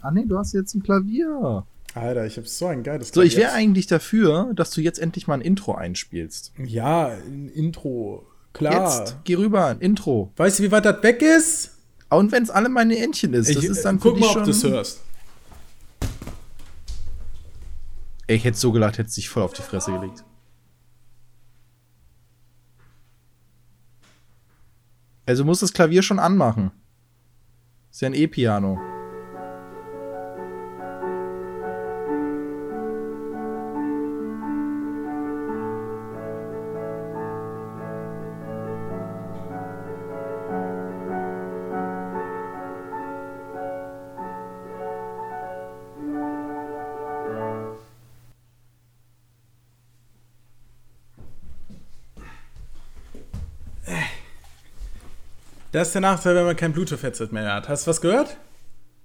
Ah nee, du hast jetzt ein Klavier. Alter, ich habe so ein geiles So, ich wäre eigentlich dafür, dass du jetzt endlich mal ein Intro einspielst. Ja, ein Intro. Klar. Jetzt, geh rüber, ein Intro. Weißt du, wie weit das weg ist? Und wenn es alle meine Entchen ist, das ich, ist dann guck für mal, dich ob du schon. es hörst. Ey, ich hätte so gelacht, hätte dich voll auf die Fresse gelegt. Also du musst das Klavier schon anmachen. Ist ja ein E-Piano. Das ist der Nachteil, wenn man kein Bluetooth-Headset mehr hat. Hast du was gehört?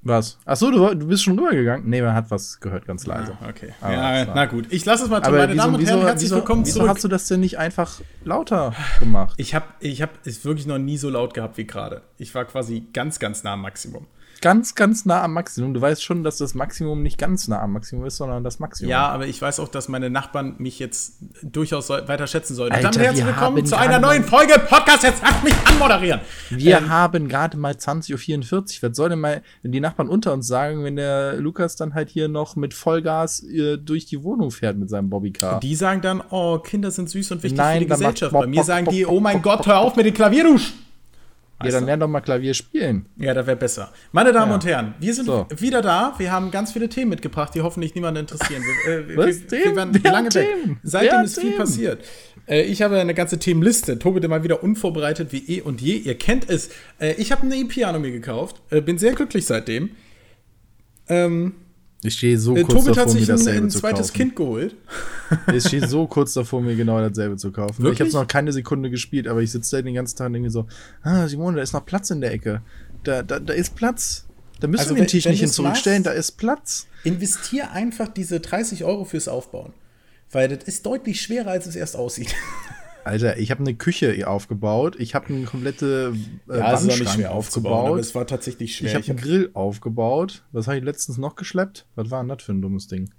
Was? Achso, du, du bist schon rübergegangen? Nee, man hat was gehört, ganz leise. Ah, okay. Aber ja, na gut. Ich lasse es mal tun. Aber Meine wieso, Damen und wieso, Herren, herzlich wieso, willkommen wieso zurück. hast du das denn nicht einfach lauter gemacht? Ich habe ich hab es wirklich noch nie so laut gehabt wie gerade. Ich war quasi ganz, ganz nah am Maximum. Ganz, ganz nah am Maximum. Du weißt schon, dass das Maximum nicht ganz nah am Maximum ist, sondern das Maximum. Ja, aber ich weiß auch, dass meine Nachbarn mich jetzt durchaus so- weiter schätzen sollen. Und Alter, damit herzlich willkommen zu einer neuen Folge Podcast. Jetzt lass mich anmoderieren. Wir Ähm, haben gerade mal 20.44 Uhr. Was soll denn mal, die Nachbarn unter uns sagen, wenn der Lukas dann halt hier noch mit Vollgas äh, durch die Wohnung fährt mit seinem Bobbycar? Die sagen dann, oh, Kinder sind süß und wichtig Nein, für die Gesellschaft. Bei mir sagen die, oh mein Gott, hör auf mit dem Klavierdusch. Ja, dann lern doch mal Klavier spielen. Ja, das wäre besser. Meine Damen Ja. und Herren, wir sind So. wieder da. Wir haben ganz viele Themen mitgebracht, die hoffentlich niemanden interessieren. Wir, äh, Was? wir, wir Themen? waren Wer lange weg. Themen? Seitdem ist viel Themen? passiert. Äh, ich habe eine ganze Themenliste. Tobi der mal wieder unvorbereitet wie eh und je. Ihr kennt es. Äh, ich habe ein E-Piano mir gekauft. Äh, bin sehr glücklich seitdem. Ähm, Ich stehe so äh, kurz Tobit davor, mir sich ein, dasselbe ein zu zweites kaufen. Kind geholt. Ich stehe so kurz davor, mir genau dasselbe zu kaufen. Ich Wirklich? habe es noch keine Sekunde gespielt, aber ich sitze da den ganzen Tag und denke so, ah, Simone, da ist noch Platz in der Ecke. Da, da, da ist Platz. Da müssen Also wir den Tisch nicht hin zurückstellen, da ist Platz. Investier einfach diese 30 Euro fürs Aufbauen. Weil das ist deutlich schwerer, als es erst aussieht. Alter, ich habe eine Küche aufgebaut, ich habe eine komplette äh, Ja, auch nicht Wandschrank schwer aufzubauen, aber aufgebaut. es war tatsächlich schwer. Ich habe Ich einen Grill aufgebaut. Was habe ich letztens noch geschleppt? Was war denn das für ein dummes Ding?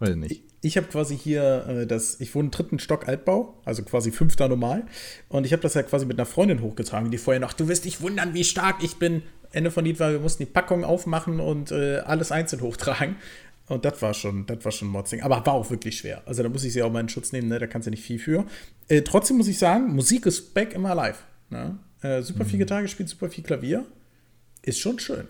Weiß nicht. Ich habe quasi hier äh, das, ich wohne im dritten Stock Altbau, also quasi fünfter normal. Und ich habe das ja quasi mit einer Freundin hochgetragen, die vorher noch, du wirst dich wundern, wie stark ich bin. Ende von Lied war, wir mussten die Packung aufmachen und äh, alles einzeln hochtragen. Und das war schon, das war schon Motzing. Aber war auch wirklich schwer. Also da muss ich sie auch mal in Schutz nehmen, ne? da kannst du nicht viel für. Äh, trotzdem muss ich sagen, Musik ist back immer live. Ne? Äh, super viel Gitarre gespielt, super viel Klavier. Ist schon schön.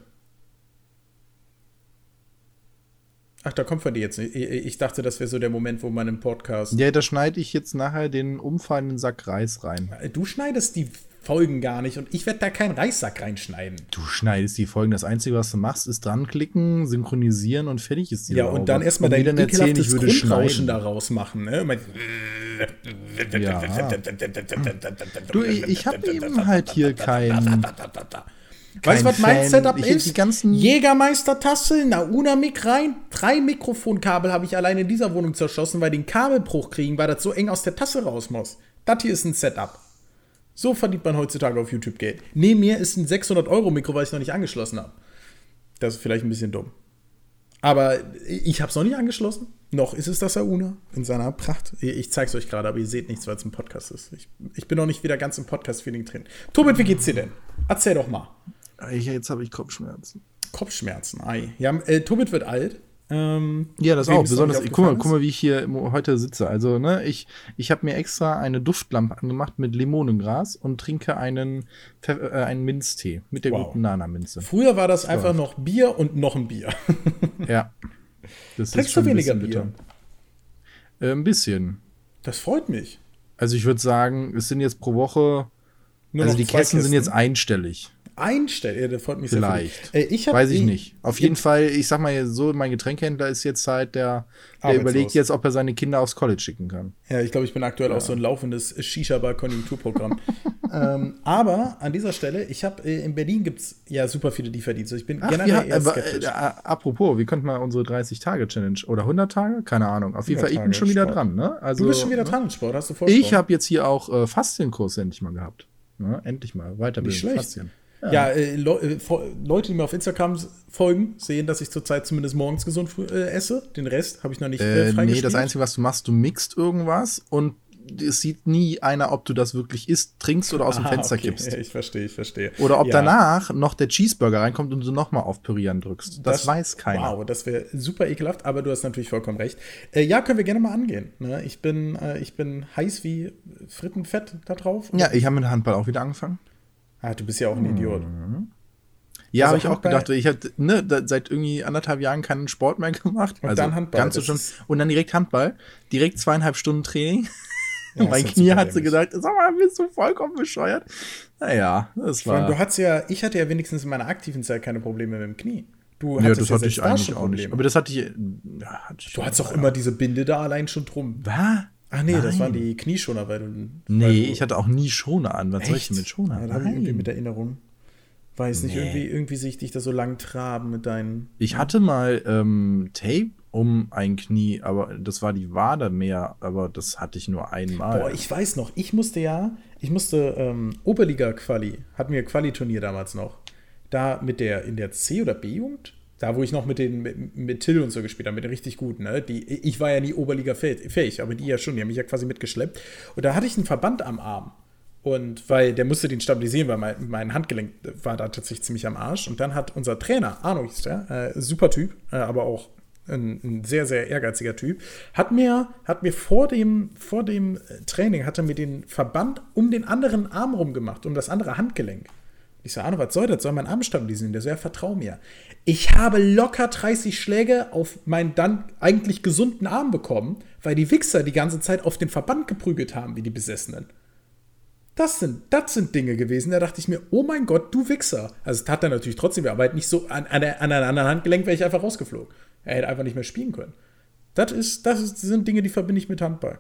Ach, da kommt von dir jetzt nicht. Ich ich dachte, das wäre so der Moment, wo man im Podcast. Ja, da schneide ich jetzt nachher den umfallenden Sack Reis rein. Du schneidest die Folgen gar nicht und ich werde da keinen Reissack reinschneiden. Du schneidest die Folgen. Das Einzige, was du machst, ist dran klicken, synchronisieren und fertig ist die Ja, Laube. und dann erstmal dein ekelhaftes würde Grundrauschen daraus machen. Ne? Ja. Du, ich, habe eben halt hier kein. Weißt du, was mein Fan. Setup Ich- ist? die ganzen- Jägermeister-Tasse, eine Una-Mic rein, drei Mikrofonkabel habe ich allein in dieser Wohnung zerschossen, weil die einen Kabelbruch kriegen, weil das so eng aus der Tasse raus muss. Das hier ist ein Setup. So verdient man heutzutage auf YouTube Geld. Neben mir ist ein 600-Euro-Mikro, weil ich es noch nicht angeschlossen habe. Das ist vielleicht ein bisschen dumm. Aber ich habe es noch nicht angeschlossen. Noch ist es das Auna in seiner Pracht. Ich zeige es euch gerade, aber ihr seht nichts, weil es ein Podcast ist. Ich, ich bin noch nicht wieder ganz im Podcast-Feeling drin. Tobit, wie geht's dir denn? Erzähl doch mal. Ich, jetzt habe ich Kopfschmerzen. Kopfschmerzen, ei. Ja, äh, Tobit wird alt. Ähm, Ja, das auch. Besonders, guck mal, guck mal, wie ich hier heute sitze. Also, ne, ich, ich habe mir extra eine Duftlampe angemacht mit Limonengras und trinke einen, Pfeff- äh, einen Minztee mit der Wow. guten Nana-Minze. Früher war das einfach noch Bier und noch ein Bier. Ja. Das Trinkst du weniger Bier? Äh, ein bisschen. Das freut mich. Also, ich würde sagen, es sind jetzt pro Woche. Nur also, die zwei Kästen sind jetzt einstellig. Einstellen. Ja, das freut mich Vielleicht. sehr. Äh, ich Weiß ich äh, nicht. Auf jeden Fall, ich sag mal so, mein Getränkehändler ist jetzt halt der, der überlegt jetzt, ob er seine Kinder aufs College schicken kann. Ja, ich glaube, ich bin aktuell auch so ein laufendes Shisha-Bar-Konjunkturprogramm. ähm, aber an dieser Stelle, ich habe äh, in Berlin gibt es ja super viele Lieferdienste. Ich bin Ach, generell ja, eher aber, skeptisch. äh, apropos, wir könnten mal unsere 30-Tage-Challenge oder 100 Tage? Keine Ahnung. Auf jeden 100 Fall, ich bin schon wieder Sport. dran, ne? Also, du bist schon wieder ne? dran im Sport, hast du Vorsprung. Ich habe jetzt hier auch äh, Faszienkurs endlich mal gehabt. Ne? Endlich mal. Weiterbildung. Nicht schlecht. Faszien. Ja, äh, Le äh, Leute, die mir auf Instagram folgen, sehen, dass ich zurzeit zumindest morgens gesund äh, esse. Den Rest habe ich noch nicht äh, äh Nee, das Einzige, was du machst, du mixt irgendwas und es sieht nie einer, ob du das wirklich isst, trinkst oder aus dem ah, Fenster okay. kippst. Ich verstehe, ich verstehe. Oder ob ja. danach noch der Cheeseburger reinkommt und du nochmal auf Pürieren drückst. Das, das, weiß keiner. Wow, das wäre super ekelhaft, aber du hast natürlich vollkommen recht. Äh, ja, können wir gerne mal angehen. Ne? Ich, bin, äh, ich bin heiß wie Frittenfett da drauf. Ja, ich habe mit Handball auch wieder angefangen. Ah, du bist ja auch ein Idiot. Mhm. Ja, also habe ich auch gedacht. Ich habe ne, seit irgendwie anderthalb Jahren keinen Sport mehr gemacht. Und also dann Handball. Ganz so schon. Und dann direkt Handball. Direkt zweieinhalb Stunden Training. Ja, mein Knie hat sie gesagt, sag mal, bist du vollkommen bescheuert? Naja, das war. Du hattest ja, ich hatte ja wenigstens in meiner aktiven Zeit keine Probleme mit dem Knie. Du ja, das hatte ich eigentlich auch nicht. Aber das hatte ich. Ja, hatte ich du hattest auch immer diese Binde da allein schon drum. Was? Ach nee, Nein. das waren die Knieschoner, weil du. Nee, weil du, ich hatte auch nie Schoner an. Was Echt? soll ich denn mit Schoner? Ja, da habe ich irgendwie mit Erinnerung. Weiß nicht, nee. irgendwie, irgendwie sehe ich dich da so lang traben mit deinen. Ich hatte mal ähm, Tape um ein Knie, aber das war die Wade mehr, aber das hatte ich nur einmal. Boah, ich weiß noch, ich musste ja, ich musste ähm, Oberliga-Quali, hatten wir Quali-Turnier damals noch. Da mit der, in der C- oder B-Jugend, da wo ich noch mit den, mit, mit Till und so gespielt habe, mit den richtig guten, ne? Die, ich war ja nie Oberliga-fähig, aber die ja schon, die haben mich ja quasi mitgeschleppt. Und da hatte ich einen Verband am Arm. Und weil der musste den stabilisieren, weil mein, mein Handgelenk war da tatsächlich ziemlich am Arsch. Und dann hat unser Trainer, Arno hieß der, äh, super Typ, äh, aber auch ein, ein, sehr, sehr ehrgeiziger Typ, hat mir, hat mir vor dem, vor dem Training, hat er mir den Verband um den anderen Arm rumgemacht, um das andere Handgelenk. Ich sage, Arno, was soll das? Soll mein Arm stabilisieren? Der so, ja, vertrau mir. Ich habe locker 30 Schläge auf meinen dann eigentlich gesunden Arm bekommen, weil die Wichser die ganze Zeit auf den Verband geprügelt haben, wie die Besessenen. Das sind, das sind Dinge gewesen, da dachte ich mir, oh mein Gott, du Wichser. Also, tat dann natürlich trotzdem, aber halt nicht so an, an, an einem anderen Handgelenk wäre ich einfach rausgeflogen. Er hätte einfach nicht mehr spielen können. Das, ist, das ist, sind Dinge, die verbinde ich mit Handball.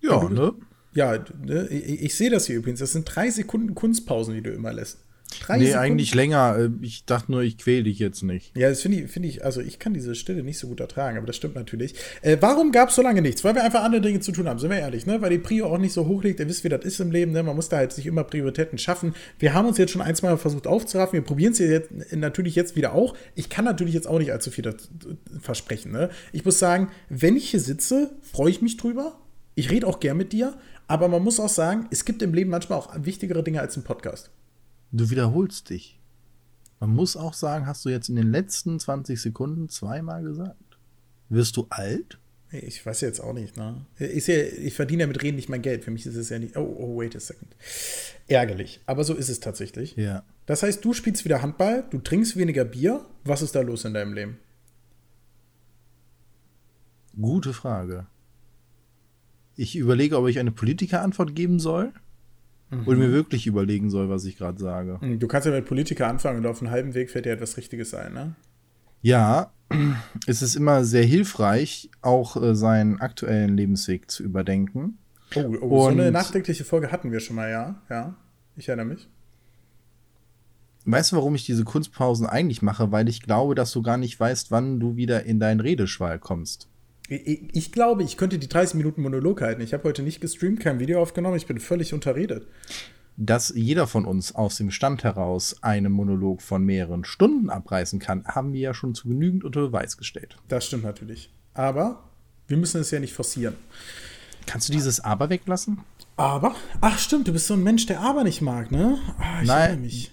Ja, du, ne? Ja, ne, ich, ich sehe das hier übrigens. Das sind drei Sekunden Kunstpausen, die du immer lässt. Drei nee, Sekunden. eigentlich länger. Äh, ich dachte nur, ich quäle dich jetzt nicht. Ja, das finde ich, find ich, also ich kann diese Stille nicht so gut ertragen, aber das stimmt natürlich. Äh, warum gab es so lange nichts? Weil wir einfach andere Dinge zu tun haben, sind wir ehrlich, ne? Weil die Prio auch nicht so hoch liegt. Ihr wisst, wie das ist im Leben, ne? Man muss da halt sich immer Prioritäten schaffen. Wir haben uns jetzt schon ein, zwei Mal versucht aufzuraffen. Wir probieren es jetzt natürlich jetzt wieder auch. Ich kann natürlich jetzt auch nicht allzu viel versprechen, ne? Ich muss sagen, wenn ich hier sitze, freue ich mich drüber. Ich rede auch gern mit dir, aber man muss auch sagen, es gibt im Leben manchmal auch wichtigere Dinge als ein Podcast. Du wiederholst dich. Man muss auch sagen, hast du jetzt in den letzten 20 Sekunden zweimal gesagt. Wirst du alt? Ich weiß jetzt auch nicht, ne? Ist ja, ich verdiene ja mit Reden nicht mein Geld. Für mich ist es ja nicht. Oh, oh, wait a second. Ärgerlich. Aber so ist es tatsächlich. Ja. Das heißt, du spielst wieder Handball, du trinkst weniger Bier. Was ist da los in deinem Leben? Gute Frage. Ich überlege, ob ich eine Politikerantwort geben soll. Mhm. Oder mir wirklich überlegen soll, was ich gerade sage. Mhm, du kannst ja mit Politiker anfangen und auf einem halben Weg fällt dir etwas Richtiges ein, ne? Ja, es ist immer sehr hilfreich, auch äh, seinen aktuellen Lebensweg zu überdenken. Oh, oh so eine nachdenkliche Folge hatten wir schon mal, ja. Ja, ich erinnere mich. Weißt du, warum ich diese Kunstpausen eigentlich mache? Weil ich glaube, dass du gar nicht weißt, wann du wieder in deinen Redeschwall kommst. Ich, ich, glaube, ich könnte die 30 Minuten Monolog halten. Ich habe heute nicht gestreamt, kein Video aufgenommen, ich bin völlig unterredet. Dass jeder von uns aus dem Stand heraus einen Monolog von mehreren Stunden abreißen kann, haben wir ja schon zu genügend unter Beweis gestellt. Das stimmt natürlich. Aber wir müssen es ja nicht forcieren. Kannst du dieses Aber weglassen? Aber? Ach stimmt, du bist so ein Mensch, der Aber nicht mag, ne? Ah, ich Nein, mich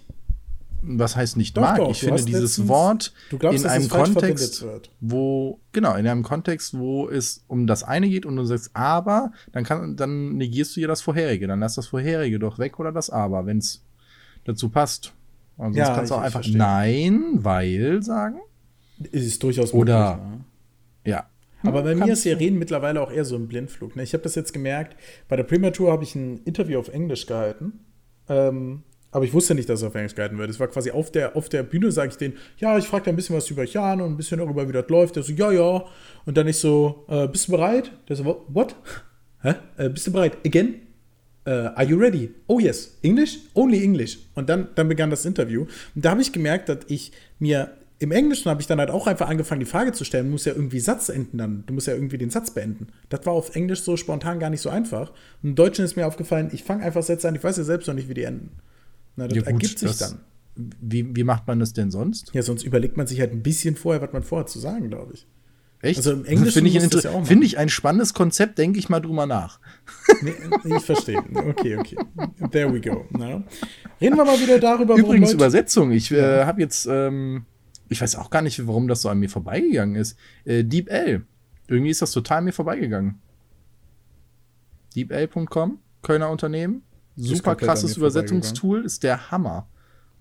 was heißt nicht doch, mag. Doch, ich finde dieses letztens, Wort glaubst, in einem Kontext, wo genau in einem Kontext, wo es um das eine geht und du sagst aber, dann kann dann negierst du ja das vorherige, dann lass das vorherige doch weg oder das aber, wenn es dazu passt. Und sonst ja, kannst du auch einfach nein, weil sagen. Ist durchaus oder möglich, ja. ja. Aber bei mir ist ja Reden mittlerweile auch eher so ein Blindflug. Ne? Ich habe das jetzt gemerkt. Bei der Prematur habe ich ein Interview auf Englisch gehalten. Ähm, aber ich wusste nicht, dass es auf Englisch gehalten wird. Es war quasi auf der, auf der Bühne, sage ich denen, ja, ich frage da ein bisschen was über Jan und ein bisschen darüber, wie das läuft. Der so, ja, ja. Und dann ich so, äh, bist du bereit? Der so, what? Hä? Äh, bist du bereit? Again? Uh, are you ready? Oh yes. English? Only English. Und dann, dann begann das Interview. Und da habe ich gemerkt, dass ich mir im Englischen habe ich dann halt auch einfach angefangen, die Frage zu stellen. Du musst ja irgendwie Satz enden dann. Du musst ja irgendwie den Satz beenden. Das war auf Englisch so spontan gar nicht so einfach. Und im Deutschen ist mir aufgefallen, ich fange einfach Sätze an, ich weiß ja selbst noch nicht, wie die enden. Na, das ja, gut, ergibt sich das, dann. Wie, wie macht man das denn sonst? Ja, sonst überlegt man sich halt ein bisschen vorher, was man vorhat zu sagen, glaube ich. Echt? Also im Englischen finde ich, ja find ich ein spannennes Konzept, denke ich mal drüber nach. Nee, ich verstehe. Okay, okay. There we go. Na. Reden wir mal wieder darüber. Übrigens Übersetzung. Ich äh, habe jetzt ähm, ich weiß auch gar nicht, warum das so an mir vorbeigegangen ist. Äh, DeepL. Irgendwie ist das total an mir vorbeigegangen. DeepL.com, Kölner Unternehmen. Super krasses Übersetzungstool, ist der Hammer.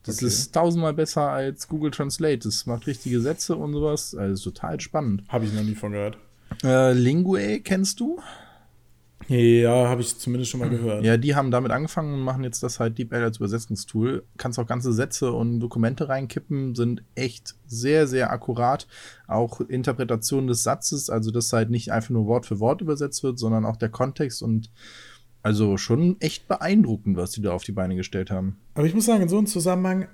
Das okay. ist tausendmal besser als Google Translate. Das macht richtige Sätze und sowas. Also total spannend. Habe ich noch nie von gehört. Äh, Lingue kennst du? Ja, habe ich zumindest schon mal gehört. Ja, die haben damit angefangen und machen jetzt das halt DeepL als Übersetzungstool. Kannst auch ganze Sätze und Dokumente reinkippen, sind echt sehr, sehr akkurat. Auch Interpretation des Satzes, also dass halt nicht einfach nur Wort für Wort übersetzt wird, sondern auch der Kontext und also schon echt beeindruckend, was die da auf die Beine gestellt haben. Aber ich muss sagen, in so einem Zusammenhang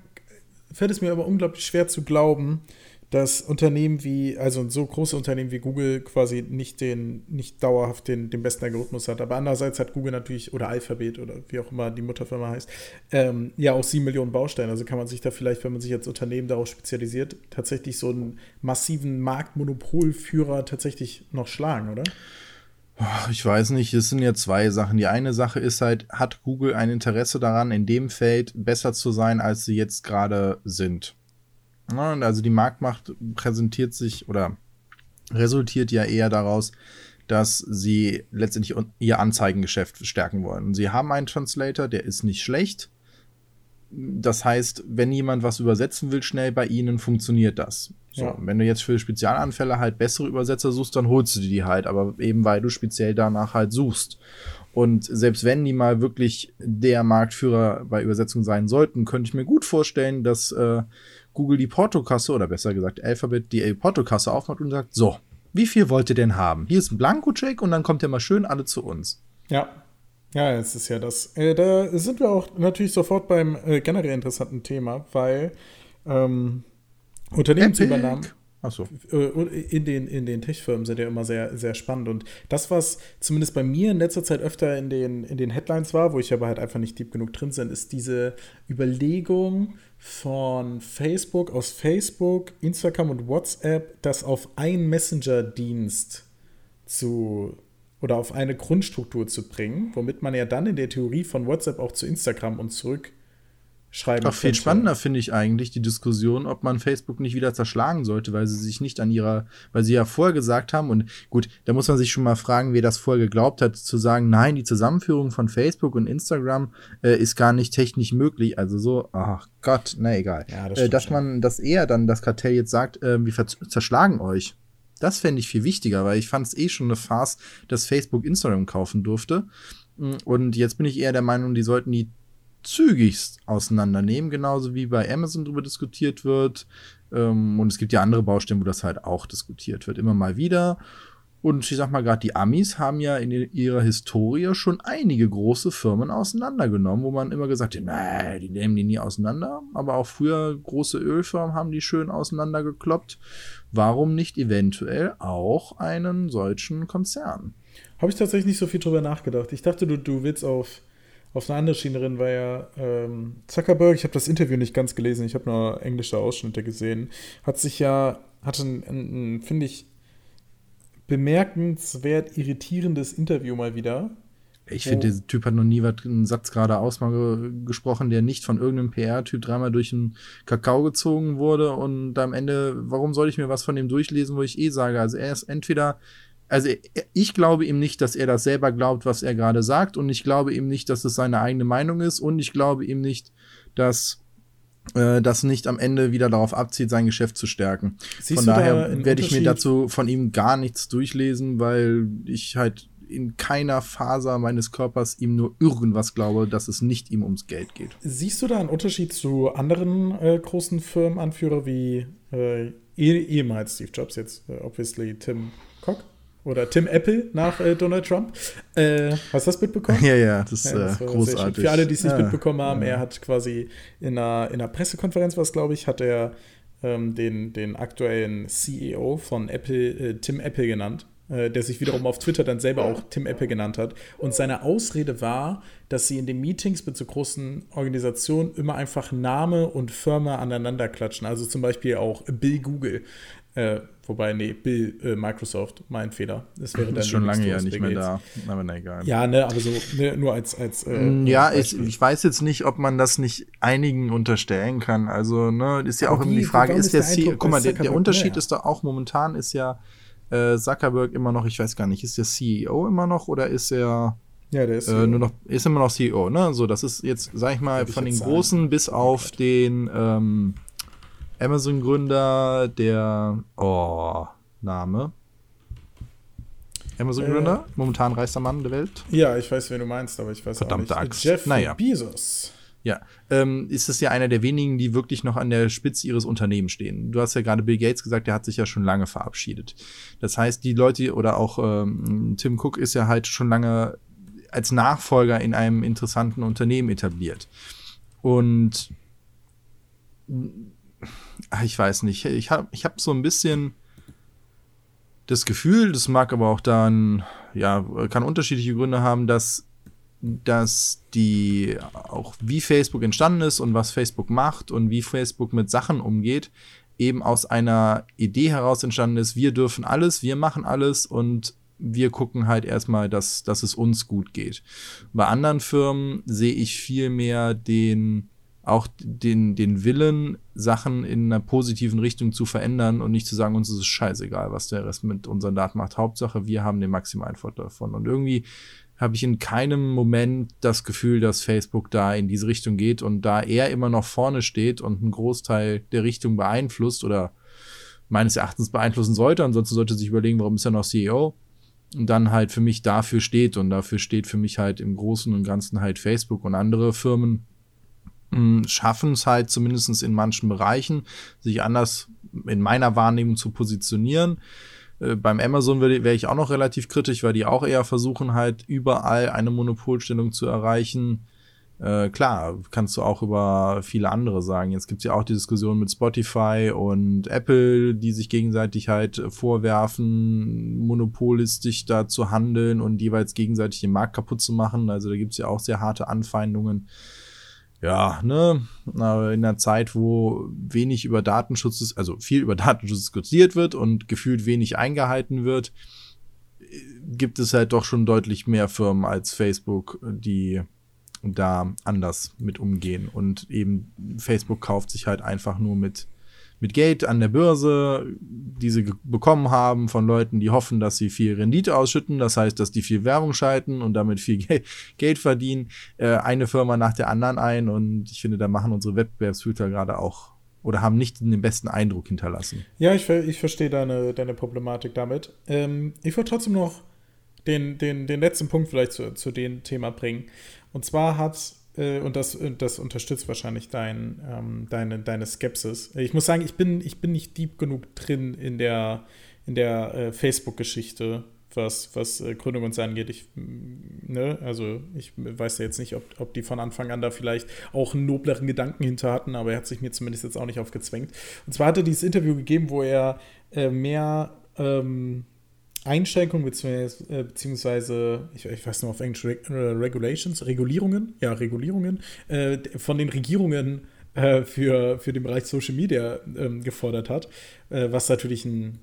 fällt es mir aber unglaublich schwer zu glauben, dass Unternehmen wie, also so große Unternehmen wie Google quasi nicht den, nicht dauerhaft den, den besten Algorithmus hat. Aber andererseits hat Google natürlich, oder Alphabet oder wie auch immer die Mutterfirma heißt, ähm, ja auch sieben Millionen Bausteine. Also kann man sich da vielleicht, wenn man sich als Unternehmen darauf spezialisiert, tatsächlich so einen massiven Marktmonopolführer tatsächlich noch schlagen, oder? Ich weiß nicht, es sind ja zwei Sachen. Die eine Sache ist halt, hat Google ein Interesse daran, in dem Feld besser zu sein, als sie jetzt gerade sind? Also die Marktmacht präsentiert sich oder resultiert ja eher daraus, dass sie letztendlich ihr Anzeigengeschäft stärken wollen. Und sie haben einen Translator, der ist nicht schlecht. Das heißt, wenn jemand was übersetzen will, schnell bei ihnen, funktioniert das. So, ja. wenn du jetzt für Spezialanfälle halt bessere Übersetzer suchst, dann holst du die halt, aber eben weil du speziell danach halt suchst. Und selbst wenn die mal wirklich der Marktführer bei Übersetzung sein sollten, könnte ich mir gut vorstellen, dass äh, Google die Portokasse oder besser gesagt Alphabet die Portokasse aufmacht und sagt, so, wie viel wollt ihr denn haben? Hier ist ein Blanko-Check und dann kommt ihr mal schön alle zu uns. Ja. Ja, es ist ja das. Äh, da sind wir auch natürlich sofort beim äh, generell interessanten Thema, weil ähm, Unternehmensübernahmen. Achso. Äh, in den, in den Tech-Firmen sind ja immer sehr, sehr spannend. Und das, was zumindest bei mir in letzter Zeit öfter in den, in den Headlines war, wo ich aber halt einfach nicht deep genug drin bin, ist diese Überlegung von Facebook, aus Facebook, Instagram und WhatsApp, das auf einen Messenger-Dienst zu oder auf eine Grundstruktur zu bringen, womit man ja dann in der Theorie von WhatsApp auch zu Instagram und zurück schreiben Auch viel spannender finde ich eigentlich die Diskussion, ob man Facebook nicht wieder zerschlagen sollte, weil sie sich nicht an ihrer, weil sie ja vorher gesagt haben und gut, da muss man sich schon mal fragen, wer das vorher geglaubt hat, zu sagen, nein, die Zusammenführung von Facebook und Instagram äh, ist gar nicht technisch möglich. Also so, ach Gott, na egal. Ja, das äh, dass man, dass eher dann das Kartell jetzt sagt, äh, wir zerschlagen euch. Das fände ich viel wichtiger, weil ich fand es eh schon eine Farce, dass Facebook Instagram kaufen durfte. Und jetzt bin ich eher der Meinung, die sollten die zügigst auseinandernehmen, genauso wie bei Amazon darüber diskutiert wird. Ähm, und es gibt ja andere Baustellen, wo das halt auch diskutiert wird, immer mal wieder. Und ich sag mal gerade, die Amis haben ja in ihrer Historie schon einige große Firmen auseinandergenommen, wo man immer gesagt hat, nee, die nehmen die nie auseinander. Aber auch früher große Ölfirmen haben die schön auseinandergekloppt. Warum nicht eventuell auch einen solchen Konzern? Habe ich tatsächlich nicht so viel drüber nachgedacht. Ich dachte, du, du willst auf auf einer anderen Schiene drin war ja ähm, Zuckerberg, ich habe das Interview nicht ganz gelesen, ich habe nur englische Ausschnitte gesehen, hat sich ja, hatte ein, ein, ein finde ich, bemerkenswert irritierendes Interview mal wieder. Ich finde, dieser Typ hat noch nie einen Satz geradeaus mal gesprochen, der nicht von irgendeinem PR-Typ dreimal durch den Kakao gezogen wurde und am Ende, warum soll ich mir was von dem durchlesen, wo ich eh sage? Also er ist entweder also ich glaube ihm nicht, dass er das selber glaubt, was er gerade sagt, und ich glaube ihm nicht, dass es seine eigene Meinung ist, und ich glaube ihm nicht, dass äh, das nicht am Ende wieder darauf abzieht, sein Geschäft zu stärken. Siehst von daher da werde ich mir dazu von ihm gar nichts durchlesen, weil ich halt in keiner Faser meines Körpers ihm nur irgendwas glaube, dass es nicht ihm ums Geld geht. Siehst du da einen Unterschied zu anderen äh, großen Firmenanführer wie äh, eh, ehemals Steve Jobs, jetzt äh, obviously Tim Cook? Oder Tim Apple nach äh, Donald Trump. Äh, hast du das mitbekommen? Ja, ja, das ist ja, äh, großartig. Für alle, die es nicht ja, mitbekommen haben, ja. er hat quasi in einer, in einer Pressekonferenz, was glaube ich, hat er ähm, den, den aktuellen CEO von Apple, äh, Tim Apple genannt, äh, der sich wiederum auf Twitter dann selber auch Tim Apple genannt hat. Und seine Ausrede war, dass sie in den Meetings mit so großen Organisationen immer einfach Name und Firma aneinander klatschen. Also zum Beispiel auch Bill Google. Wobei, nee, Bill äh, Microsoft, mein Fehler. Das wäre dann ist schon lange ja nicht mehr da. Aber na egal. Ja, ne, aber so ne, nur als. als äh, mm, ja, ich, ich, weiß jetzt nicht, ob man das nicht einigen unterstellen kann. Also, ne, ist ja aber auch immer die Frage, ist der, der Guck mal, der, der Unterschied mehr. ist doch auch momentan ist ja äh, Zuckerberg immer noch, ich weiß gar nicht, ist der CEO immer noch oder ist er. Ja, der ist äh, nur noch, ist immer noch CEO, ne? So, das ist jetzt, sag ich mal, von den Großen bis auf den ähm, Amazon-Gründer, der, oh, Name. Amazon-Gründer, äh, momentan reichster Mann der Welt. Ja, ich weiß, wen du meinst, aber ich weiß Verdammte auch nicht. Axt. Jeff naja. Bezos. Ja, ähm, ist es ja einer der wenigen, die wirklich noch an der Spitze ihres Unternehmens stehen. Du hast ja gerade Bill Gates gesagt, der hat sich ja schon lange verabschiedet. Das heißt, die Leute oder auch ähm, Tim Cook ist ja halt schon lange als Nachfolger in einem interessanten Unternehmen etabliert. Und ach, ich weiß nicht, ich habe ich hab so ein bisschen das Gefühl, das mag aber auch dann, ja, kann unterschiedliche Gründe haben, dass, dass die, auch wie Facebook entstanden ist und was Facebook macht und wie Facebook mit Sachen umgeht, eben aus einer Idee heraus entstanden ist, wir dürfen alles, wir machen alles und wir gucken halt erstmal, dass, dass es uns gut geht. Bei anderen Firmen sehe ich viel mehr den, auch den, den Willen, Sachen in einer positiven Richtung zu verändern und nicht zu sagen, uns ist es scheißegal, was der Rest mit unseren Daten macht. Hauptsache, wir haben den maximalen Vorteil davon. Und irgendwie habe ich in keinem Moment das Gefühl, dass Facebook da in diese Richtung geht und da er immer noch vorne steht und einen Großteil der Richtung beeinflusst oder meines Erachtens beeinflussen sollte. Ansonsten sollte sich überlegen, warum ist er noch CEO? Und dann halt für mich dafür steht und dafür steht für mich halt im Großen und Ganzen halt Facebook und andere Firmen, schaffen es halt zumindest in manchen Bereichen, sich anders in meiner Wahrnehmung zu positionieren. Äh, beim Amazon wäre wär ich auch noch relativ kritisch, weil die auch eher versuchen halt überall eine Monopolstellung zu erreichen. Äh, klar, kannst du auch über viele andere sagen. Jetzt gibt es ja auch die Diskussion mit Spotify und Apple, die sich gegenseitig halt vorwerfen, monopolistisch da zu handeln und jeweils gegenseitig den Markt kaputt zu machen. Also da gibt es ja auch sehr harte Anfeindungen ja, ne, in einer Zeit, wo wenig über Datenschutz, also viel über Datenschutz diskutiert wird und gefühlt wenig eingehalten wird, gibt es halt doch schon deutlich mehr Firmen als Facebook, die da anders mit umgehen. Und eben Facebook kauft sich halt einfach nur mit mit Geld an der Börse, die sie bekommen haben von Leuten, die hoffen, dass sie viel Rendite ausschütten. Das heißt, dass die viel Werbung schalten und damit viel Geld, Geld verdienen. Äh, eine Firma nach der anderen ein. Und ich finde, da machen unsere Wettbewerbshüter gerade auch oder haben nicht den besten Eindruck hinterlassen. Ja, ich, ich verstehe deine, deine Problematik damit. Ähm, ich würde trotzdem noch den, den, den letzten Punkt vielleicht zu, zu dem Thema bringen. Und zwar hat und das, das unterstützt wahrscheinlich dein, ähm, deine, deine Skepsis. Ich muss sagen, ich bin, ich bin nicht deep genug drin in der, in der äh, Facebook-Geschichte, was, was äh, Gründung uns angeht. Ich, mm, ne, also ich weiß ja jetzt nicht, ob, ob die von Anfang an da vielleicht auch einen nobleren Gedanken hinter hatten, aber er hat sich mir zumindest jetzt auch nicht aufgezwängt. Und zwar hat er dieses Interview gegeben, wo er äh, mehr ähm, Einschränkungen beziehungsweise, äh, beziehungsweise ich, ich, weiß noch auf Englisch, äh, Regulations, Regulierungen, ja, Regulierungen äh, von den Regierungen äh, für, für den Bereich Social Media ähm, gefordert hat, äh, was natürlich ein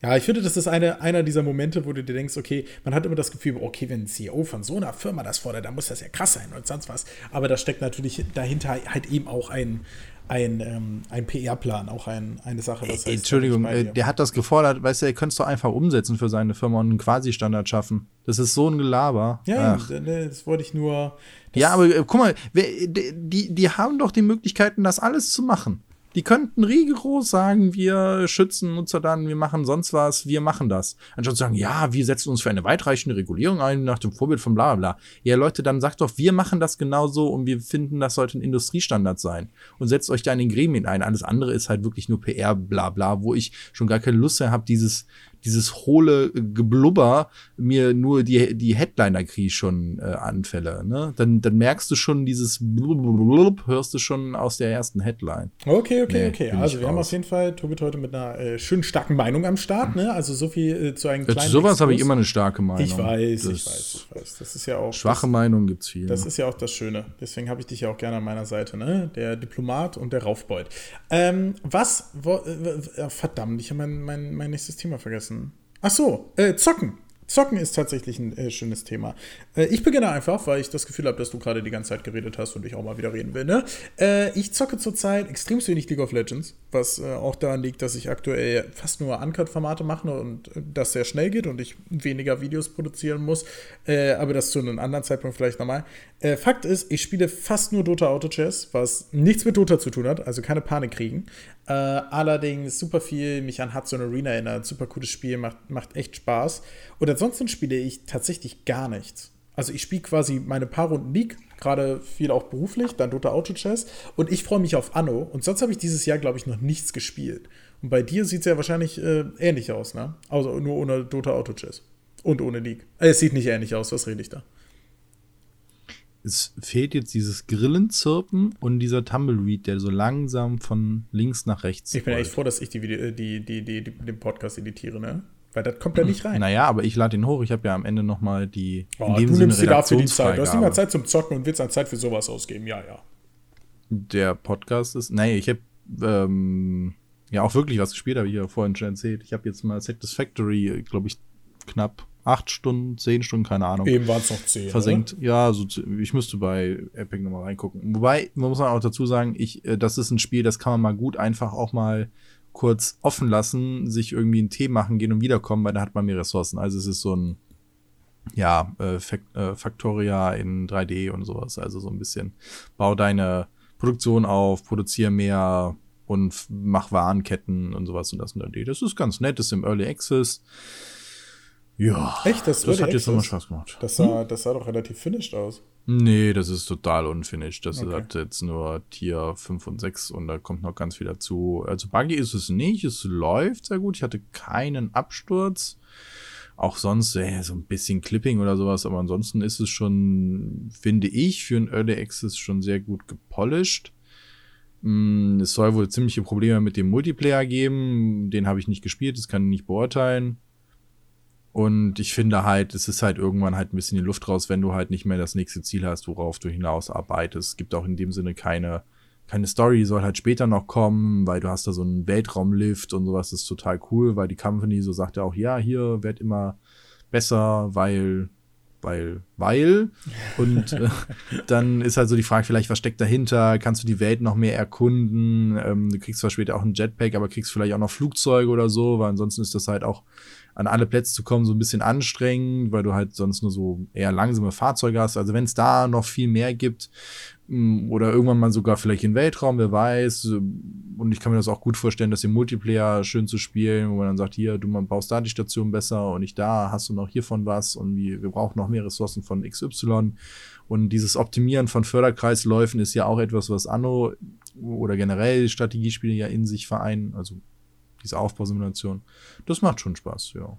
ja, ich finde, das ist eine, einer dieser Momente, wo du dir denkst, okay, man hat immer das Gefühl, okay, wenn ein CEO von so einer Firma das fordert, dann muss das ja krass sein und sonst was. Aber da steckt natürlich dahinter halt eben auch ein, ein, ähm, ein PR-Plan, auch ein, eine Sache. Das heißt, Entschuldigung, äh, der hat das gefordert, weißt du, er könnte es doch einfach umsetzen für seine Firma und einen Quasi-Standard schaffen. Das ist so ein Gelaber. Ja, Ach. das wollte ich nur. Ja, aber äh, guck mal, die, die haben doch die Möglichkeiten, das alles zu machen. Die könnten rigoros sagen, wir schützen Nutzerdaten, wir machen sonst was, wir machen das. Anstatt zu sagen, ja, wir setzen uns für eine weitreichende Regulierung ein, nach dem Vorbild von bla bla bla. Ja, Leute, dann sagt doch, wir machen das genauso und wir finden, das sollte ein Industriestandard sein. Und setzt euch da in den Gremien ein. Alles andere ist halt wirklich nur PR, bla bla, wo ich schon gar keine Lust mehr habe, dieses, dieses hohle Geblubber mir nur die, die Headliner kriege schon äh, Anfälle. Ne? Dann, dann merkst du schon dieses Blub, hörst du schon aus der ersten Headline. Okay, okay, nee, okay. Also wir raus. haben auf jeden Fall Tobit heute mit einer äh, schönen starken Meinung am Start. Ne? Also so viel äh, zu einem kleinen. Zu sowas habe ich immer eine starke Meinung. Ich weiß, das ich weiß, ich weiß. Das ist ja auch. Schwache das, Meinung gibt es viel. Das ist ja auch das Schöne. Deswegen habe ich dich ja auch gerne an meiner Seite. Ne? Der Diplomat und der Raufbold. Ähm, was? Wo, äh, verdammt, ich habe mein, mein, mein nächstes Thema vergessen. Ach so, äh, zocken. Zocken ist tatsächlich ein äh, schönes Thema. Äh, ich beginne einfach, weil ich das Gefühl habe, dass du gerade die ganze Zeit geredet hast und ich auch mal wieder reden will. Ne? Äh, ich zocke zurzeit extrem wenig League of Legends, was äh, auch daran liegt, dass ich aktuell fast nur Uncut-Formate mache und äh, das sehr schnell geht und ich weniger Videos produzieren muss. Äh, aber das zu einem anderen Zeitpunkt vielleicht nochmal. Fakt ist, ich spiele fast nur Dota Auto Chess, was nichts mit Dota zu tun hat, also keine Panik kriegen. allerdings super viel mich an Hudson Arena erinnert. Super cooles Spiel, macht, macht echt Spaß. Und ansonsten spiele ich tatsächlich gar nichts. Also ich spiele quasi meine paar Runden League, gerade viel auch beruflich, dann Dota Auto Chess und ich freue mich auf Anno und sonst habe ich dieses Jahr, glaube ich, noch nichts gespielt. Und bei dir sieht es ja wahrscheinlich äh, ähnlich aus, ne? Also nur ohne Dota Auto Chess und ohne League. Äh, es sieht nicht ähnlich aus, was rede ich da? Es fehlt jetzt dieses Grillenzirpen und dieser Tumbleweed, der so langsam von links nach rechts. Ich bin rollt. echt froh, dass ich die, Video, äh, die, die, die, die, den Podcast editiere, ne? Weil das kommt da nicht rein. Naja, aber ich lade ihn hoch. Ich habe ja am Ende noch mal die. Oh, du Sinne nimmst dir dafür die Zeit. Du hast nicht mal Zeit zum Zocken und willst dann Zeit für sowas ausgeben. Ja, ja. Der Podcast ist. Nee, ich habe ähm, ja auch wirklich was gespielt, habe ich ja vorhin schon erzählt. Ich habe jetzt mal Satisfactory, glaube ich, knapp acht Stunden, zehn Stunden, keine Ahnung. Eben waren es noch zehn. Versenkt. Oder? Ja, also ich müsste bei Epic nochmal reingucken. Wobei, man muss auch dazu sagen, ich, äh, das ist ein Spiel, das kann man mal gut einfach auch mal kurz offen lassen, sich irgendwie einen Tee machen gehen und wiederkommen, weil da hat man mehr Ressourcen. Also es ist so ein, ja, äh, Factoria in 3D und sowas. Also so ein bisschen, bau deine Produktion auf, produziere mehr und mach Warenketten und sowas und das und das. Das ist ganz nett, das ist im Early Access. Ja, Echt, das, das hat jetzt nochmal Spaß gemacht. Das sah, hm? das sah doch relativ finished aus. Nee, das ist total unfinished. Das okay. hat jetzt nur Tier 5 und 6 und da kommt noch ganz viel dazu. Also buggy ist es nicht, es läuft sehr gut. Ich hatte keinen Absturz. Auch sonst äh, so ein bisschen Clipping oder sowas, aber ansonsten ist es schon, finde ich, für ein Early Access schon sehr gut gepolished. Mm, es soll wohl ziemliche Probleme mit dem Multiplayer geben. Den habe ich nicht gespielt, das kann ich nicht beurteilen. Und ich finde halt, es ist halt irgendwann halt ein bisschen die Luft raus, wenn du halt nicht mehr das nächste Ziel hast, worauf du hinaus arbeitest. Es gibt auch in dem Sinne keine, keine Story, soll halt später noch kommen, weil du hast da so einen Weltraumlift und sowas, das ist total cool, weil die Company so sagt ja auch, ja, hier wird immer besser, weil, weil, weil. Und äh, dann ist halt so die Frage, vielleicht, was steckt dahinter? Kannst du die Welt noch mehr erkunden? Ähm, du kriegst zwar später auch einen Jetpack, aber kriegst vielleicht auch noch Flugzeuge oder so, weil ansonsten ist das halt auch an alle Plätze zu kommen, so ein bisschen anstrengend, weil du halt sonst nur so eher langsame Fahrzeuge hast. Also wenn es da noch viel mehr gibt oder irgendwann mal sogar vielleicht in Weltraum, wer weiß. Und ich kann mir das auch gut vorstellen, dass im Multiplayer schön zu spielen, wo man dann sagt, hier, du man baust da die Station besser und nicht da, hast du noch hiervon was und wir, wir brauchen noch mehr Ressourcen von XY. Und dieses Optimieren von Förderkreisläufen ist ja auch etwas, was Anno oder generell Strategiespiele ja in sich vereinen. Also diese Aufbausimulation. Das macht schon Spaß, ja.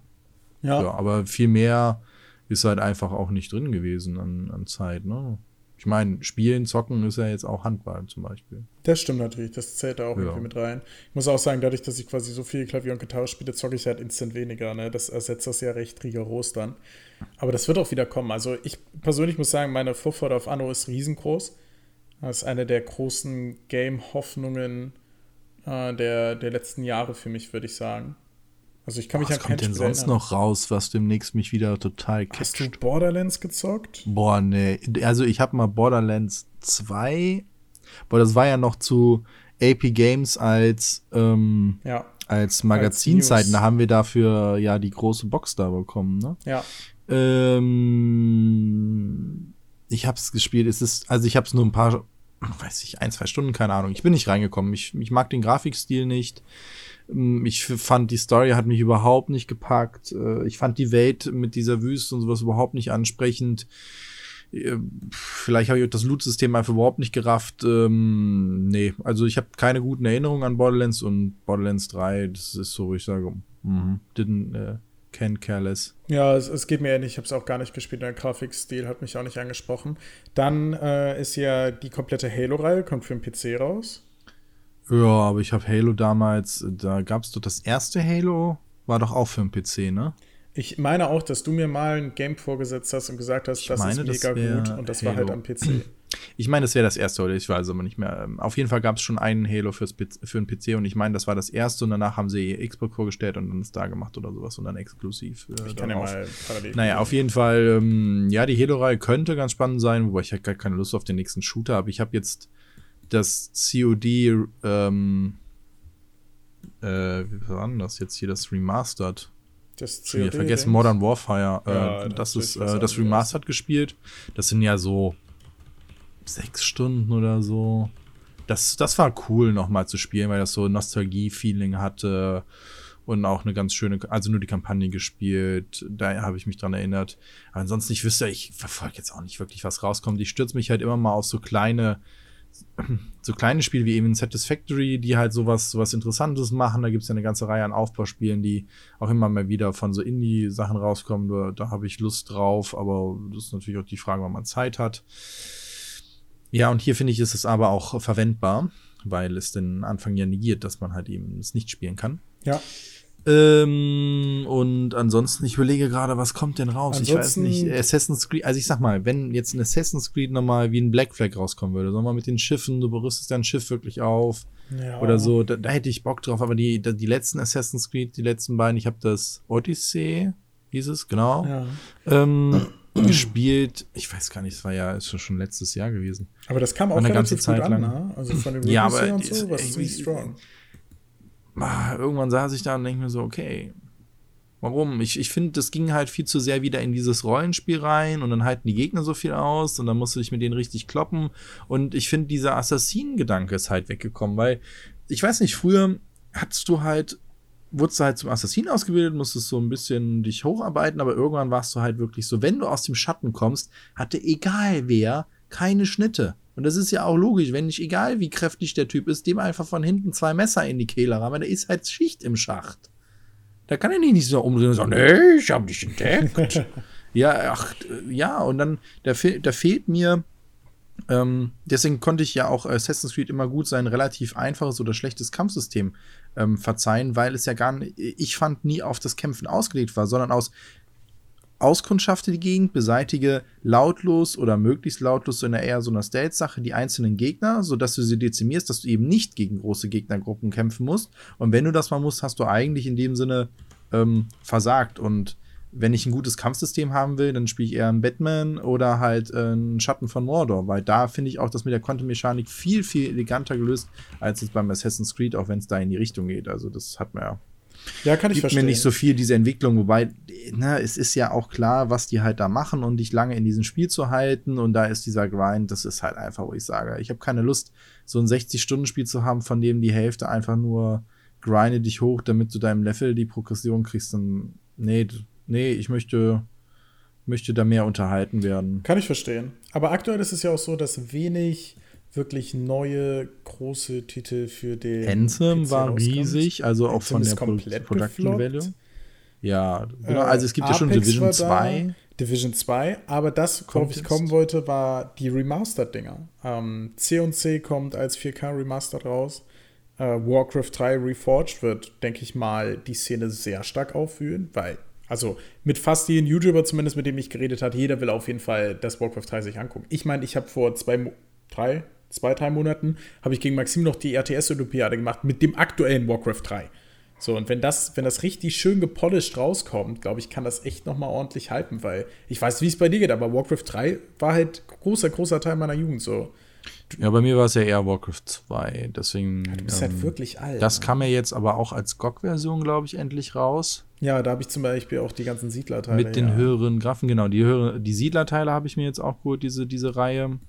ja. Ja. aber viel mehr ist halt einfach auch nicht drin gewesen an, an Zeit, ne? Ich meine, Spielen, Zocken ist ja jetzt auch Handball zum Beispiel. Das stimmt natürlich, das zählt da auch ja. irgendwie mit rein. Ich muss auch sagen, dadurch, dass ich quasi so viel Klavier und Gitarre spiele, zocke ich halt instant weniger. Ne? Das ersetzt das ja recht rigoros dann. Aber das wird auch wieder kommen. Also ich persönlich muss sagen, meine Vorfreude auf Anno ist riesengroß. Das ist eine der großen Game-Hoffnungen äh, der, der letzten Jahre für mich, würde ich sagen. Also ich kann mich was kommt denn sonst erinnern. noch raus, was demnächst mich wieder total catcht? Hast du Borderlands gezockt? Boah, nee. Also ich habe mal Borderlands 2, boah, das war ja noch zu AP Games als, ähm, ja. als Magazinzeiten. Da haben wir dafür ja die große Box da bekommen, ne? Ja. Ähm, ich habe es gespielt. Es ist, also ich habe es nur ein paar weiß ich, ein, zwei Stunden, keine Ahnung. Ich bin nicht reingekommen. Ich, ich mag den Grafikstil nicht. Mm, ich fand, die Story hat mich überhaupt nicht gepackt. Äh, ich fand die Welt mit dieser Wüste und sowas überhaupt nicht ansprechend. Äh, vielleicht habe ich das Loot-System einfach überhaupt nicht gerafft. Ähm, nee, also ich habe keine guten Erinnerungen an Borderlands und Borderlands 3, das ist so, wo ich sage, Mhm. Didn't äh, can careless. Ja, es, es, geht mir ähnlich. Ich habe es auch gar nicht gespielt. Der Grafikstil hat mich auch nicht angesprochen. Dann äh, ist ja die komplette Halo-Reihe, kommt für den PC raus. Ja, aber ich habe Halo damals, da gab es doch das erste Halo, war doch auch für den PC, ne? Ich meine auch, dass du mir mal ein Game vorgesetzt hast und gesagt hast, ich das meine, ist mega das gut und das Halo. war halt am PC. Ich meine, das wäre das erste, oder ich weiß aber nicht mehr. Auf jeden Fall gab es schon einen Halo fürs, für den PC und ich meine, das war das erste und danach haben sie Xbox vorgestellt und dann ist da gemacht oder sowas und dann exklusiv. Äh, ich kann ja mal parallel. Naja, auf jeden Fall, ähm, ja, die Halo-Reihe könnte ganz spannend sein, wobei ich halt gar keine Lust auf den nächsten Shooter habe. Ich habe jetzt das COD, ähm, äh, wie war denn das jetzt hier, das Remastered? Das COD vergessen, Modern Warfare. Äh, ja, das, das ist äh, das Remastered gespielt. Das sind ja so sechs Stunden oder so. Das, das war cool, nochmal zu spielen, weil das so Nostalgie-Feeling hatte und auch eine ganz schöne, also nur die Kampagne gespielt. Da habe ich mich dran erinnert. Aber ansonsten, ich wüsste, ich verfolge jetzt auch nicht wirklich, was rauskommt. Ich stürze mich halt immer mal auf so kleine so kleine Spiele wie eben Satisfactory, die halt sowas, sowas Interessantes machen. Da gibt es ja eine ganze Reihe an Aufbauspielen, die auch immer mal wieder von so Indie-Sachen rauskommen. Da, da habe ich Lust drauf, aber das ist natürlich auch die Frage, wann man Zeit hat. Ja, und hier finde ich, ist es aber auch verwendbar, weil es den Anfang ja negiert, dass man halt eben es nicht spielen kann. Ja. Ähm, und ansonsten, ich überlege gerade, was kommt denn raus? Ansonsten, ich weiß nicht. Assassin's Creed, also ich sag mal, wenn jetzt ein Assassin's Creed nochmal wie ein Black Flag rauskommen würde, wir mal mit den Schiffen, du berüstest dein Schiff wirklich auf ja. oder so, da, da, hätte ich Bock drauf. Aber die, die letzten Assassin's Creed, die letzten beiden, ich habe das Odyssey, hieß es, genau. Ja. Ähm, gespielt. Ich weiß gar nicht, es war ja ist schon letztes Jahr gewesen. Aber das kam auch eine ganze Zeit lang. Ne? Also von den ja, aber und so, was ziemlich strong. Ah, irgendwann saß ich da und denke mir so, okay, warum? Ich, ich finde, das ging halt viel zu sehr wieder in dieses Rollenspiel rein und dann halten die Gegner so viel aus und dann musst du dich mit denen richtig kloppen. Und ich finde, dieser Assassinengedanke ist halt weggekommen, weil ich weiß nicht, früher hattest du halt wurdest du halt zum Assassin ausgebildet, musstest so ein bisschen dich hocharbeiten, aber irgendwann warst du halt wirklich so, wenn du aus dem Schatten kommst, hatte egal wer keine Schnitte. Und das ist ja auch logisch, wenn nicht egal wie kräftig der Typ ist, dem einfach von hinten zwei Messer in die Kehle rammen, der ist halt Schicht im Schacht. Da kann er nicht so umdrehen und sagen, nee, ich hab dich entdeckt. ja, ach, ja, und dann, da, fe da fehlt mir, ähm, deswegen konnte ich ja auch Assassin's Creed immer gut sein, relativ einfaches oder schlechtes Kampfsystem ähm, verzeihen, weil es ja gar nicht, ich fand, nie auf das Kämpfen ausgelegt war, sondern aus auskundschafte die Gegend, beseitige lautlos oder möglichst lautlos so in der eher so einer Stealth-Sache die einzelnen Gegner, sodass du sie dezimierst, dass du eben nicht gegen große Gegnergruppen kämpfen musst. Und wenn du das mal musst, hast du eigentlich in dem Sinne ähm, versagt. Und wenn ich ein gutes Kampfsystem haben will, dann spiele ich eher einen Batman oder halt äh, einen Schatten von Mordor, weil da finde ich auch das mit der Quantum-Mechanik viel, viel eleganter gelöst als jetzt beim Assassin's Creed, auch wenn es da in die Richtung geht. Also das hat mir ja ja, kann ich gibt verstehen. mir nicht so viel diese Entwicklung, wobei, na, es ist ja auch klar, was die halt da machen und dich lange in diesem Spiel zu halten und da ist dieser Grind, das ist halt einfach, wo ich sage, ich habe keine Lust, so ein 60-Stunden-Spiel zu haben, von dem die Hälfte einfach nur grinde dich hoch, damit du deinem Level die Progression kriegst, dann, nee, nee, ich möchte, möchte da mehr unterhalten werden. Kann ich verstehen. Aber aktuell ist es ja auch so, dass wenig wirklich neue große Titel für den. Anthem war riesig, also auch Anthem von der Pro Production Value. Ja, genau, also es gibt äh, ja schon Division 2. Division 2, aber das, worauf ich kommen wollte, war die Remastered-Dinger. Ähm, C&C kommt als 4K Remastered raus. Äh, Warcraft 3 Reforged wird, denke ich mal, die Szene sehr stark aufführen, weil, also mit fast jedem YouTuber zumindest, mit dem ich geredet habe, jeder will auf jeden Fall das Warcraft 3 sich angucken. Ich meine, ich habe vor zwei, drei, zwei, drei Monaten, habe ich gegen Maxim noch die RTS-Olympiade gemacht mit dem aktuellen Warcraft 3. So, und wenn das, wenn das richtig schön gepolished rauskommt, glaube ich, kann das echt nochmal ordentlich hypen, weil ich weiß, wie es bei dir geht, aber Warcraft 3 war halt großer, großer Teil meiner Jugend so. Ja, bei mir war es ja eher Warcraft 2, deswegen. Ja, du bist halt ähm, halt wirklich alt. Das ne? kam ja jetzt aber auch als GOG-Version, glaube ich, endlich raus. Ja, da habe ich zum Beispiel auch die ganzen Siedlerteile. Mit den ja. höheren Grafen, genau. Die, höhere, die Siedlerteile habe ich mir jetzt auch geholt, diese, diese Reihe.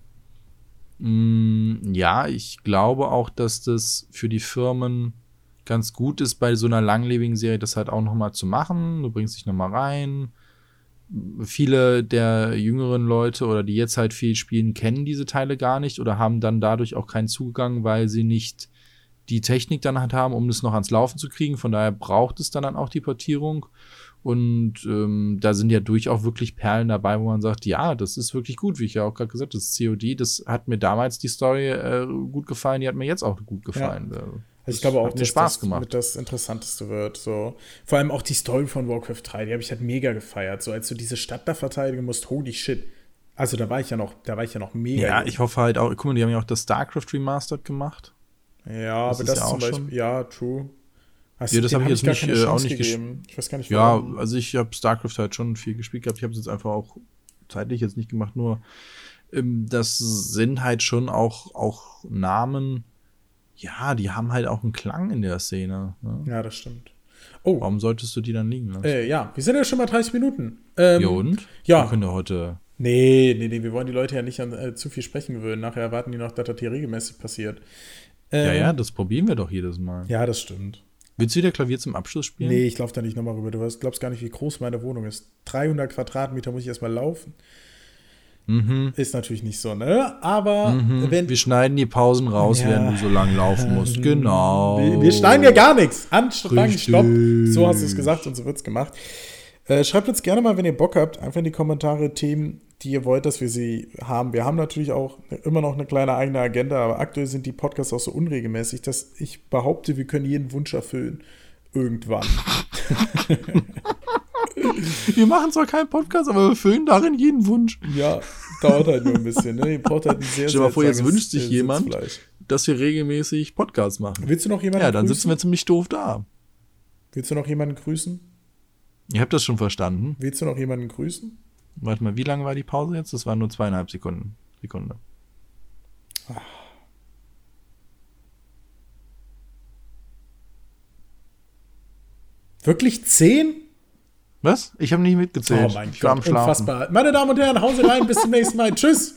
Mm, ja, ich glaube auch, dass das für die Firmen ganz gut ist, bei so einer langlebigen Serie das halt auch nochmal zu machen. Du bringst dich nochmal rein. Viele der jüngeren Leute oder die jetzt halt viel spielen, kennen diese Teile gar nicht oder haben dann dadurch auch keinen Zugang, weil sie nicht die Technik dann halt haben, um das noch ans Laufen zu kriegen. Von daher braucht es dann, dann auch die Portierung. Und ähm, da sind ja durchaus wirklich Perlen dabei, wo man sagt, ja, das ist wirklich gut, wie ich ja auch gerade gesagt habe. Das COD, das hat mir damals die Story äh, gut gefallen, die hat mir jetzt auch gut gefallen. Ja. Also ich glaube auch, dass Spaß das gemacht. das Interessanteste wird. So. Vor allem auch die Story von Warcraft 3, die habe ich halt mega gefeiert. So als du diese Stadt da verteidigen musst, holy shit. Also da war ich ja noch, da war ich ja noch mega. Ja, ich hoffe halt auch, guck mal, die haben ja auch das StarCraft Remastered gemacht. Ja, das aber das ja zum Beispiel, schon. ja, true. Hast ja, das habe ich jetzt nicht, äh, auch nicht gegeben. Ich weiß gar nicht, warum. Ja, also ich habe StarCraft halt schon viel gespielt gehabt. Ich habe es jetzt einfach auch zeitlich jetzt nicht gemacht, nur ähm, das sind halt schon auch, auch Namen, ja, die haben halt auch einen Klang in der Szene. Ne? Ja, das stimmt. Oh. Warum solltest du die dann liegen lassen? Äh, ja, wir sind ja schon mal 30 Minuten. Ähm, ja, und? Ja. Wir können ja heute. Nee, nee, nee, wir wollen die Leute ja nicht an äh, zu viel sprechen gewöhnen. Nachher erwarten die noch, dass das hier regelmäßig passiert. Ähm, ja, ja, das probieren wir doch jedes Mal. Ja, das stimmt. Willst du wieder Klavier zum Abschluss spielen? Nee, ich laufe da nicht nochmal rüber. Du glaubst gar nicht, wie groß meine Wohnung ist. 300 Quadratmeter muss ich erstmal laufen. Mhm. Ist natürlich nicht so, ne? Aber mhm. wenn. Wir schneiden die Pausen raus, ja. während du so lang laufen musst. Genau. Wir, wir schneiden ja gar nichts. Anstrengend, Stopp. So hast du es gesagt und so wird es gemacht. Äh, schreibt uns gerne mal, wenn ihr Bock habt, einfach in die Kommentare Themen, die ihr wollt, dass wir sie haben. Wir haben natürlich auch immer noch eine kleine eigene Agenda, aber aktuell sind die Podcasts auch so unregelmäßig, dass ich behaupte, wir können jeden Wunsch erfüllen. Irgendwann. wir machen zwar keinen Podcast, aber wir erfüllen darin jeden Wunsch. Ja, dauert halt nur ein bisschen. Ne? Ihr braucht halt ein sehr, Stell dir mal vor, jetzt wünscht sich jemand, dass wir regelmäßig Podcasts machen. Willst du noch jemanden Ja, dann grüßen? sitzen wir ziemlich doof da. Willst du noch jemanden grüßen? Ihr habt das schon verstanden. Willst du noch jemanden grüßen? Warte mal, wie lange war die Pause jetzt? Das waren nur zweieinhalb Sekunden. Sekunde. Ach. Wirklich zehn? Was? Ich habe nicht mitgezählt. Oh mein ich Gott, unfassbar. Meine Damen und Herren, Hause rein, bis zum nächsten Mal. Tschüss.